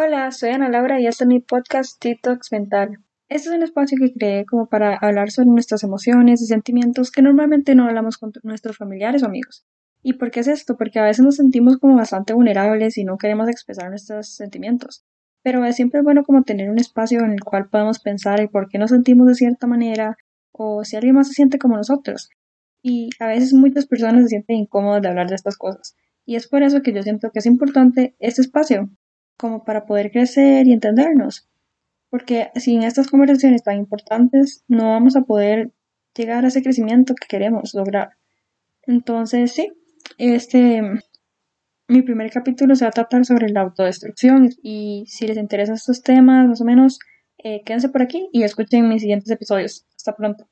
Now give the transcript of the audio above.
Hola, soy Ana Laura y este es mi podcast TikToks Mental. Este es un espacio que creé como para hablar sobre nuestras emociones y sentimientos que normalmente no hablamos con nuestros familiares o amigos. ¿Y por qué es esto? Porque a veces nos sentimos como bastante vulnerables y no queremos expresar nuestros sentimientos. Pero es siempre bueno como tener un espacio en el cual podemos pensar el por qué nos sentimos de cierta manera o si alguien más se siente como nosotros. Y a veces muchas personas se sienten incómodas de hablar de estas cosas. Y es por eso que yo siento que es importante este espacio, como para poder crecer y entendernos. Porque sin estas conversaciones tan importantes no vamos a poder llegar a ese crecimiento que queremos lograr. Entonces, sí, este, mi primer capítulo se va a tratar sobre la autodestrucción y si les interesan estos temas, más o menos, eh, quédense por aquí y escuchen mis siguientes episodios. Hasta pronto.